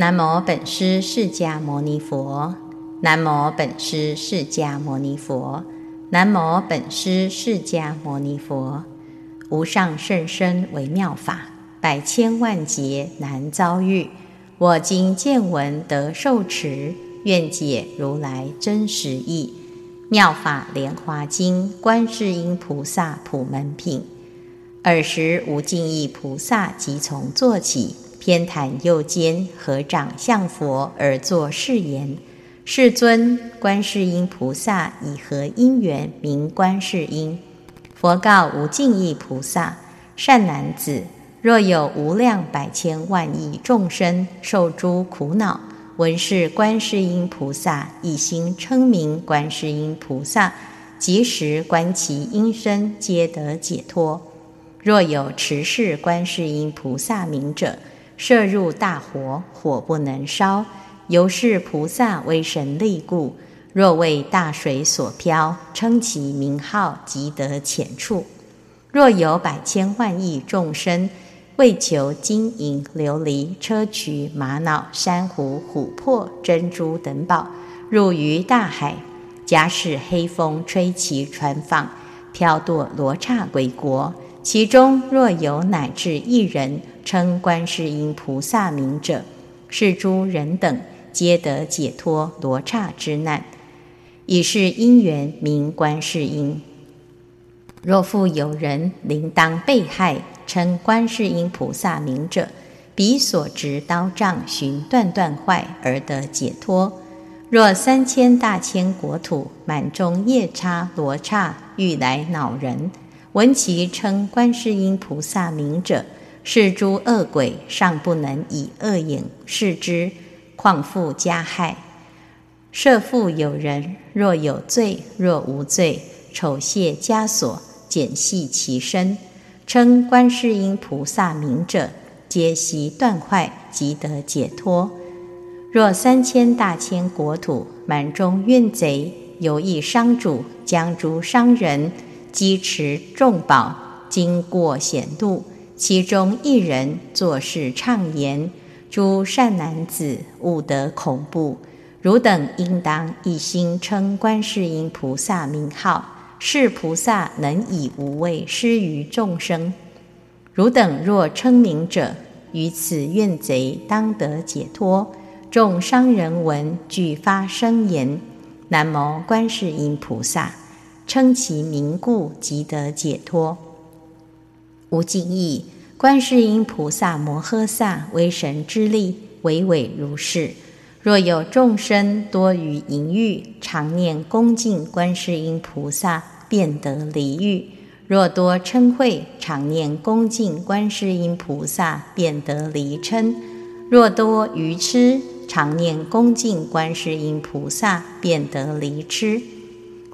南无本师释迦牟尼佛。南无本师释迦牟尼佛。南无本师释迦牟尼佛。无上甚深微妙法，百千万劫难遭遇。我今见闻得受持，愿解如来真实义。妙法莲华经，观世音菩萨普门品。尔时无尽意菩萨即从坐起。偏袒右肩，合掌向佛而作誓言：“世尊，观世音菩萨以何因缘名观世音？”佛告无尽意菩萨：“善男子，若有无量百千万亿众生受诸苦恼，闻是观世音菩萨，一心称名观世音菩萨，即时观其音声，皆得解脱。若有持是观世音菩萨名者，”射入大火，火不能烧。由是菩萨威神力故，若为大水所漂，称其名号，即得浅处。若有百千万亿众生，为求金银琉璃砗磲玛瑙珊瑚琥珀珍珠等宝，入于大海，假使黑风吹其船舫，飘堕罗刹鬼国。其中若有乃至一人。称观世音菩萨名者，是诸人等皆得解脱罗刹之难，以是因缘名观世音。若复有人临当被害，称观世音菩萨名者，彼所执刀杖寻断断坏而得解脱。若三千大千国土满中夜叉罗刹欲来恼人，闻其称观世音菩萨名者。是诸恶鬼尚不能以恶影视之，况复加害？设复有人若有罪，若无罪，丑亵枷锁，减细其身，称观世音菩萨名者，皆悉断坏，即得解脱。若三千大千国土满中怨贼，有一商主将诸商人积持重宝，经过险路。其中一人作事畅言：“诸善男子，勿得恐怖。汝等应当一心称观世音菩萨名号，是菩萨能以无畏施于众生。汝等若称名者，于此怨贼当得解脱。众商人闻，俱发声言：南无观世音菩萨，称其名故，即得解脱。无尽意。观世音菩萨摩诃萨为神之力，唯唯如是。若有众生多于淫欲，常念恭敬观世音菩萨，便得离欲；若多嗔恚，常念恭敬观世音菩萨，便得离嗔；若多愚痴，常念恭敬观世音菩萨，便得离痴。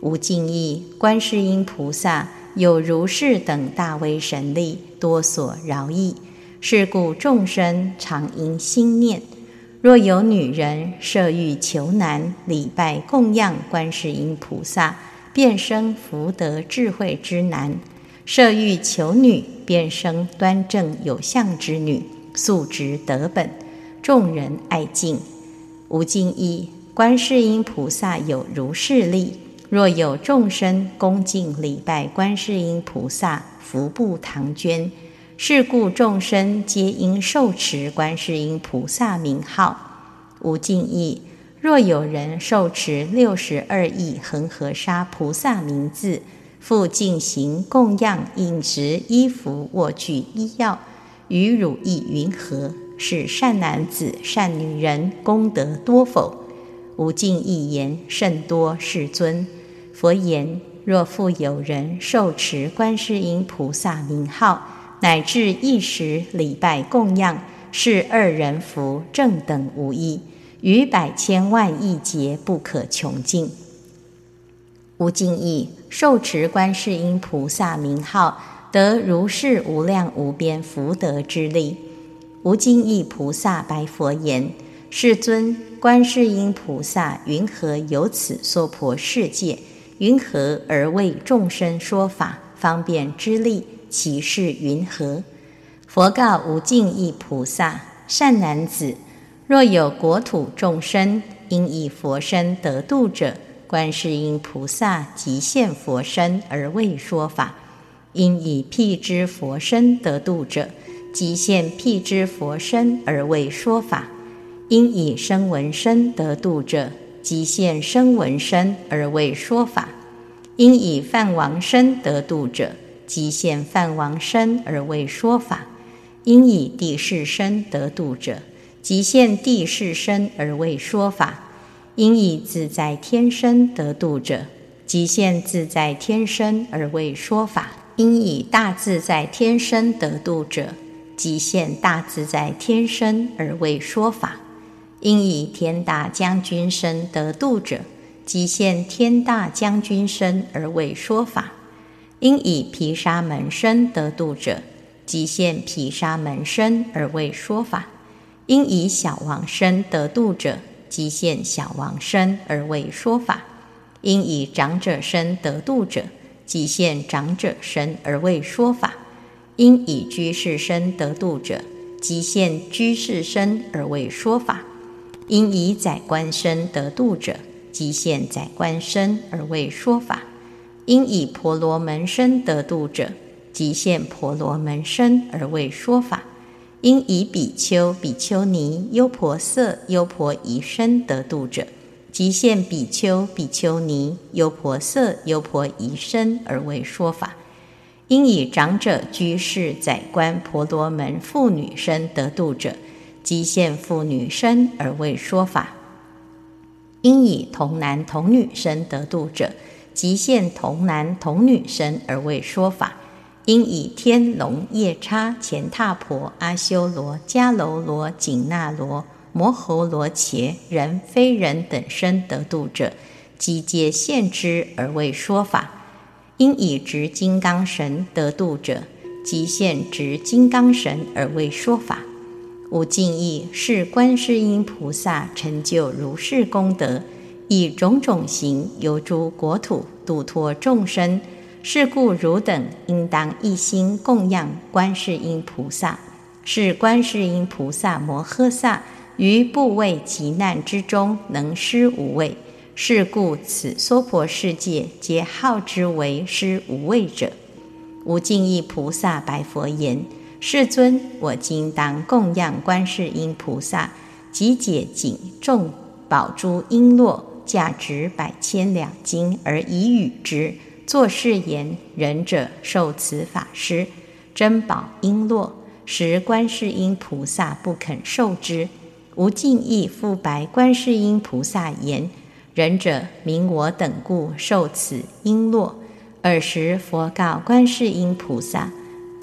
无尽意，观世音菩萨。有如是等大威神力，多所饶益。是故众生常因心念：若有女人设欲求男，礼拜供养观世音菩萨，便生福德智慧之男；设欲求女，便生端正有相之女，素质德本，众人爱敬。无尽意，观世音菩萨有如是力。若有众生恭敬礼拜观世音菩萨，福布唐捐，是故众生皆应受持观世音菩萨名号。无尽意，若有人受持六十二亿恒河沙菩萨名字，复进行供养饮食衣服卧具医药，与汝意云何？是善男子善女人功德多否？无尽意言甚多，世尊。佛言：若复有人受持观世音菩萨名号，乃至一时礼拜供养，是二人福正等无异，于百千万亿劫不可穷尽。无尽意受持观世音菩萨名号，得如是无量无边福德之力。无尽意菩萨白佛言：世尊，观世音菩萨云何有此娑婆世界？云何而为众生说法方便之力？其事云何？佛告无尽意菩萨：善男子，若有国土众生因以佛身得度者，观世音菩萨即现佛身而为说法；因以辟支佛身得度者，即现辟支佛身而为说法；因以声闻身得度者，即现声闻身而为说法；因以梵王身得度者，即现梵王身而为说法；因以地势身得度者，即现地势身而为说法；因以自在天身得度者，即现自在天身而为说法；因以大自在天身得度者，即现大自在天身而为说法，应以天大将军身得度者，即现天大将军身而为说法，应以毗沙门身得度者，即现毗沙门身而为说法，应以小王身得度者，即现小王身而为说法，应以长者身得度者，即现长者身而为说法。应以居士身得度者，即现居士身而为说法；因以宰官身得度者，即现宰官身而为说法；因以婆罗门身得度者，即现婆罗门身而为说法；因以比丘、比丘尼、优婆塞、优婆夷身得度者，即现比丘、比丘尼、优婆塞、优婆夷身而为说法。因以长者、居士、宰官、婆罗门、妇女身得度者，即现妇女身而为说法；因以童男童女身得度者，即现童男童女身而为说法；因以天龙夜叉、乾闼婆、阿修罗、迦楼罗、紧那罗、摩诃罗伽、人非人等身得度者，即皆现之而为说法。因以执金刚神得度者，即现执金刚神而为说法。无尽意是观世音菩萨成就如是功德，以种种行游诸国土，度脱众生。是故汝等应当一心供养观世音菩萨。是观世音菩萨摩诃萨于怖畏极难之中，能施无畏。是故，此娑婆世界皆号之为施无畏者。无尽意菩萨白佛言：“世尊，我今当供养观世音菩萨，集解锦众宝珠璎珞，价值百千两金，而以与之。作是言：仁者受此法师，珍宝璎珞，时观世音菩萨不肯受之。无尽意复白观世音菩萨言。”仁者名我等故受此璎珞。尔时佛告观世音菩萨：“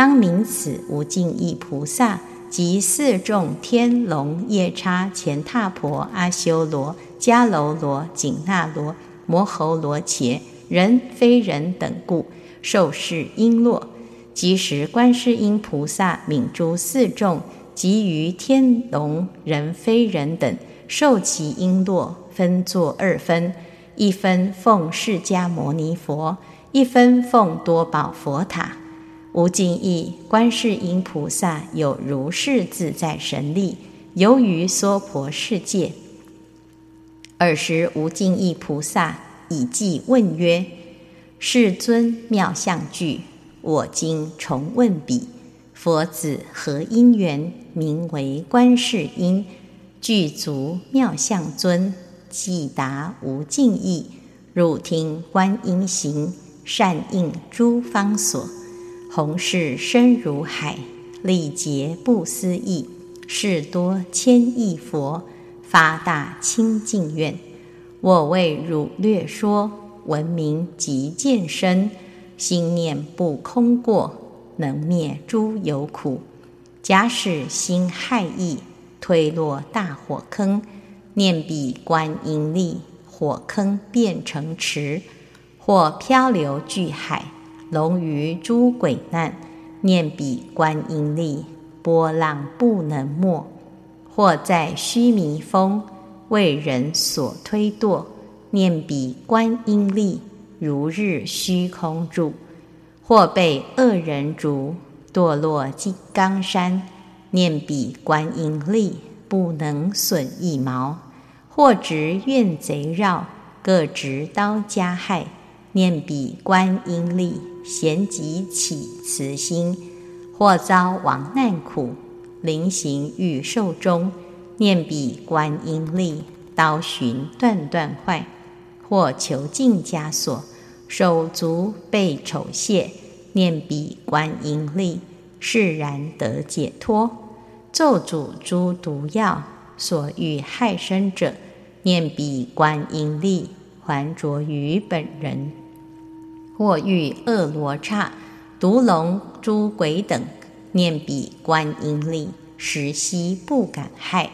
当名此无尽意菩萨及四众天龙夜叉乾闼婆阿修罗迦楼罗紧那罗摩诃罗伽人非人等故受是璎珞。即时观世音菩萨悯诸四众及于天龙人非人等受其璎珞。”分作二分，一分奉释迦牟尼佛，一分奉多宝佛塔。无尽意观世音菩萨有如是自在神力，游于娑婆世界。尔时无尽意菩萨以偈问曰：“世尊妙相具，我今重问彼。佛子何因缘名为观世音？具足妙相尊。”即达无尽意，汝听观音行，善应诸方所。弘誓深如海，力竭不思议。事多千亿佛，发大清净愿。我为汝略说，闻名即见身，心念不空过，能灭诸有苦。假使心害意，推落大火坑。念彼观音力，火坑变成池；或漂流巨海，龙鱼诸鬼难。念彼观音力，波浪不能没；或在须弥峰，为人所推堕。念彼观音力，如日虚空住；或被恶人逐，堕落金刚山。念彼观音力。不能损一毛；或执怨贼绕，各执刀加害。念彼观音力，咸即起慈心；或遭亡难苦，临行欲寿终，念彼观音力，刀寻断断坏；或囚禁枷锁，手足被丑亵，念彼观音力，释然得解脱。咒诅诸毒药，所欲害身者，念彼观音力，还着于本人。或遇恶罗刹、毒龙、诸鬼等，念彼观音力，时悉不敢害。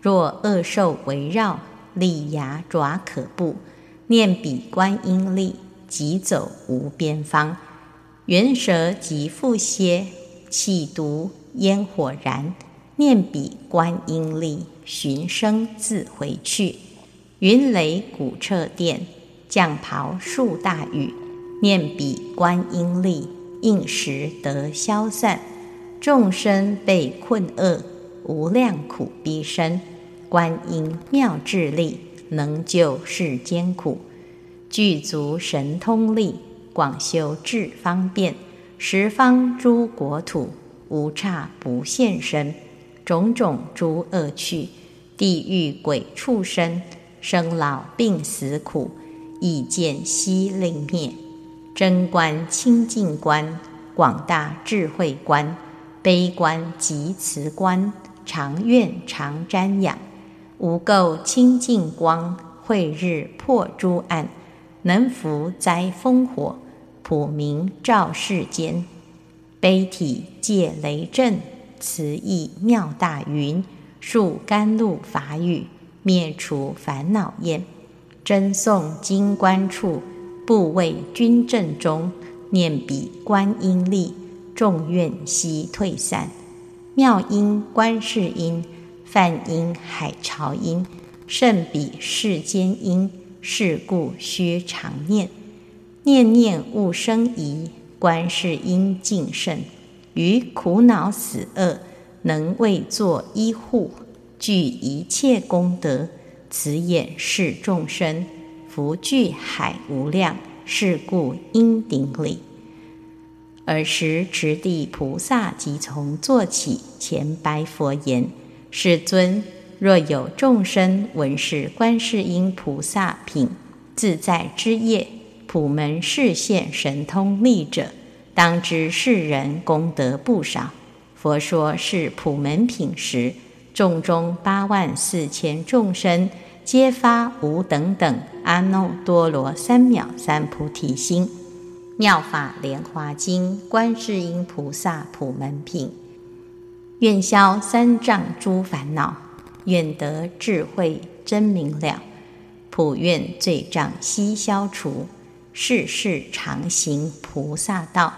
若恶兽围绕，利牙爪可怖，念彼观音力，即走无边方。猿蛇即复歇，气毒烟火燃，念彼观音力，寻声自回去。云雷鼓彻电，降袍数大雨。念彼观音力，应时得消散；众生被困厄，无量苦逼身。观音妙智力，能救世间苦。具足神通力，广修智方便。十方诸国土，无刹不现身。种种诸恶趣，地狱鬼畜生，生老病死苦，亦见悉令灭。真观清净观，广大智慧观，悲观及慈观，常愿常瞻仰，无垢清净光，慧日破诸暗，能伏灾风火，普明照世间。悲体戒雷震，慈意妙大云，树甘露法语，灭除烦恼厌，真诵经观处。不为君正中，念彼观音力，众怨悉退散。妙音观世音，梵音海潮音，胜彼世间音。是故须常念，念念勿生疑。观世音净圣，于苦恼死厄，能为作依护，具一切功德，慈眼视众生。福聚海无量，是故应顶礼。尔时持地菩萨即从坐起，前白佛言：“世尊，若有众生闻是观世音菩萨品自在之业，普门示现神通力者，当知世人功德不少。佛说是普门品时，众中八万四千众生。”皆发无等等阿耨多罗三藐三菩提心，《妙法莲华经》观世音菩萨普门品，愿消三障诸烦恼，愿得智慧真明了，普愿罪障悉消除，世世常行菩萨道。